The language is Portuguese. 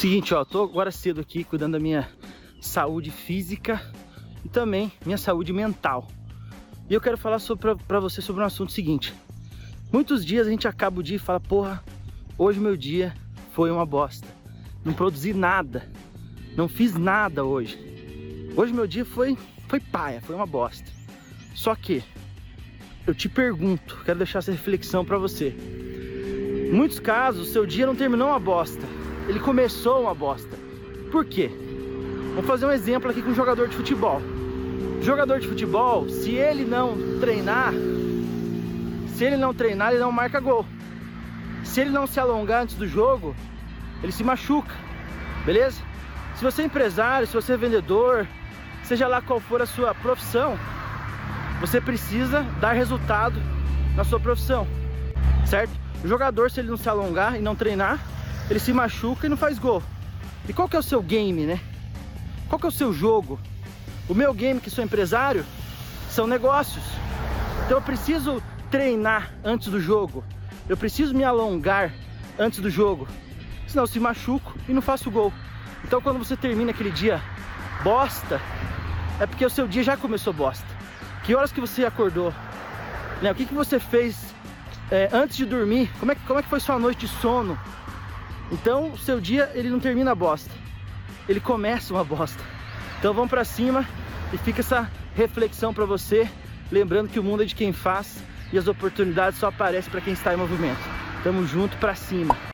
Seguinte, ó, tô agora cedo aqui cuidando da minha saúde física e também minha saúde mental. E eu quero falar pra você sobre um assunto seguinte. Muitos dias a gente acaba o dia e fala, porra, hoje meu dia foi uma bosta. Não produzi nada. Não fiz nada hoje. Hoje meu dia foi, foi paia, foi uma bosta. Só que eu te pergunto, quero deixar essa reflexão para você. Em muitos casos, seu dia não terminou uma bosta. Ele começou uma bosta. Por quê? Vou fazer um exemplo aqui com um jogador de futebol. Jogador de futebol, se ele não treinar, se ele não treinar, ele não marca gol. Se ele não se alongar antes do jogo, ele se machuca. Beleza? Se você é empresário, se você é vendedor, seja lá qual for a sua profissão, você precisa dar resultado na sua profissão, certo? O jogador, se ele não se alongar e não treinar, ele se machuca e não faz gol. E qual que é o seu game, né? Qual que é o seu jogo? O meu game, que sou empresário, são negócios. Então eu preciso treinar antes do jogo. Eu preciso me alongar antes do jogo. Senão eu se machuco e não faço gol. Então quando você termina aquele dia bosta, é porque o seu dia já começou bosta. Que horas que você acordou? Né? O que, que você fez é, antes de dormir? Como é, como é que foi sua noite de sono? Então o seu dia ele não termina bosta. Ele começa uma bosta. Então vamos para cima e fica essa reflexão para você, lembrando que o mundo é de quem faz e as oportunidades só aparecem para quem está em movimento. Tamo junto para cima.